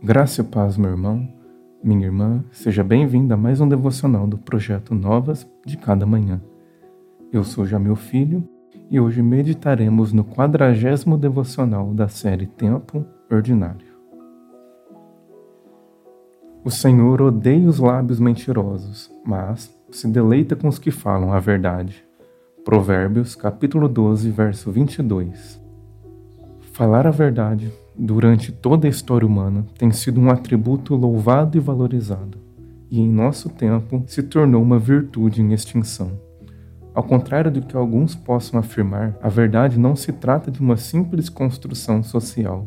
Graça e paz, meu irmão, minha irmã, seja bem-vinda a mais um devocional do projeto Novas de Cada Manhã. Eu sou já meu filho e hoje meditaremos no quadragésimo devocional da série Tempo Ordinário. O Senhor odeia os lábios mentirosos, mas se deleita com os que falam a verdade. Provérbios, capítulo 12, verso 22. Falar a verdade durante toda a história humana, tem sido um atributo louvado e valorizado, e em nosso tempo se tornou uma virtude em extinção. Ao contrário do que alguns possam afirmar, a verdade não se trata de uma simples construção social.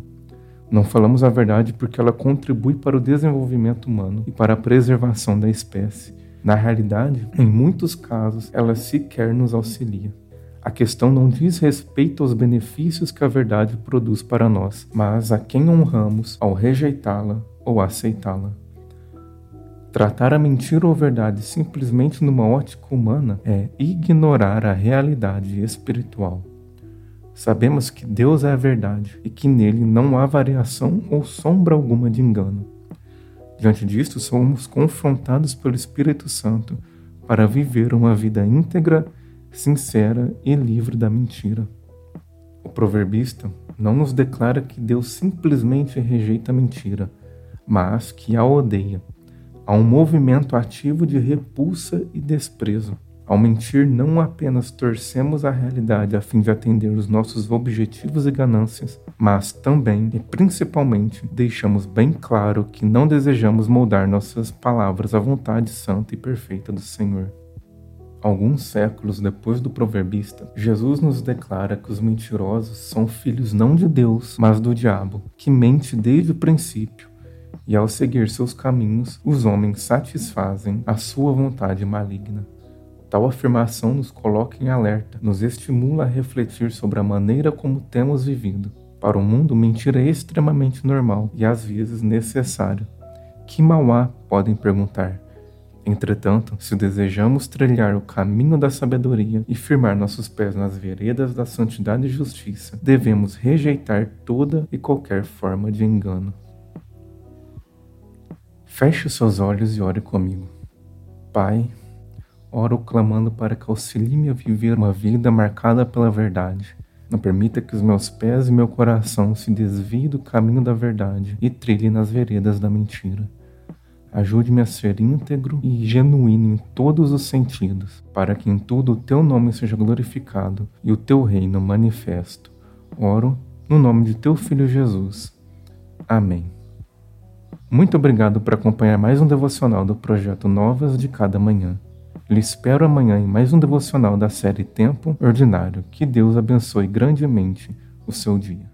Não falamos a verdade porque ela contribui para o desenvolvimento humano e para a preservação da espécie. Na realidade, em muitos casos, ela sequer nos auxilia. A questão não diz respeito aos benefícios que a verdade produz para nós, mas a quem honramos ao rejeitá-la ou aceitá-la. Tratar a mentira ou verdade simplesmente numa ótica humana é ignorar a realidade espiritual. Sabemos que Deus é a verdade e que nele não há variação ou sombra alguma de engano. Diante disto, somos confrontados pelo Espírito Santo para viver uma vida íntegra sincera e livre da mentira. O proverbista não nos declara que Deus simplesmente rejeita a mentira, mas que a odeia. Há um movimento ativo de repulsa e desprezo. Ao mentir, não apenas torcemos a realidade a fim de atender os nossos objetivos e ganâncias, mas também e principalmente deixamos bem claro que não desejamos moldar nossas palavras à vontade santa e perfeita do Senhor. Alguns séculos depois do proverbista, Jesus nos declara que os mentirosos são filhos não de Deus, mas do diabo, que mente desde o princípio, e ao seguir seus caminhos, os homens satisfazem a sua vontade maligna. Tal afirmação nos coloca em alerta, nos estimula a refletir sobre a maneira como temos vivido. Para o mundo, mentira é extremamente normal e às vezes necessário. Que mal há, podem perguntar Entretanto, se desejamos trilhar o caminho da sabedoria e firmar nossos pés nas veredas da santidade e justiça, devemos rejeitar toda e qualquer forma de engano. Feche os seus olhos e ore comigo. Pai, oro clamando para que auxilie-me a viver uma vida marcada pela verdade. Não permita que os meus pés e meu coração se desviem do caminho da verdade e trilhem nas veredas da mentira. Ajude-me a ser íntegro e genuíno em todos os sentidos, para que em tudo o teu nome seja glorificado e o teu reino manifesto. Oro no nome de teu filho Jesus. Amém. Muito obrigado por acompanhar mais um devocional do projeto Novas de Cada Manhã. Lhe espero amanhã em mais um devocional da série Tempo Ordinário. Que Deus abençoe grandemente o seu dia.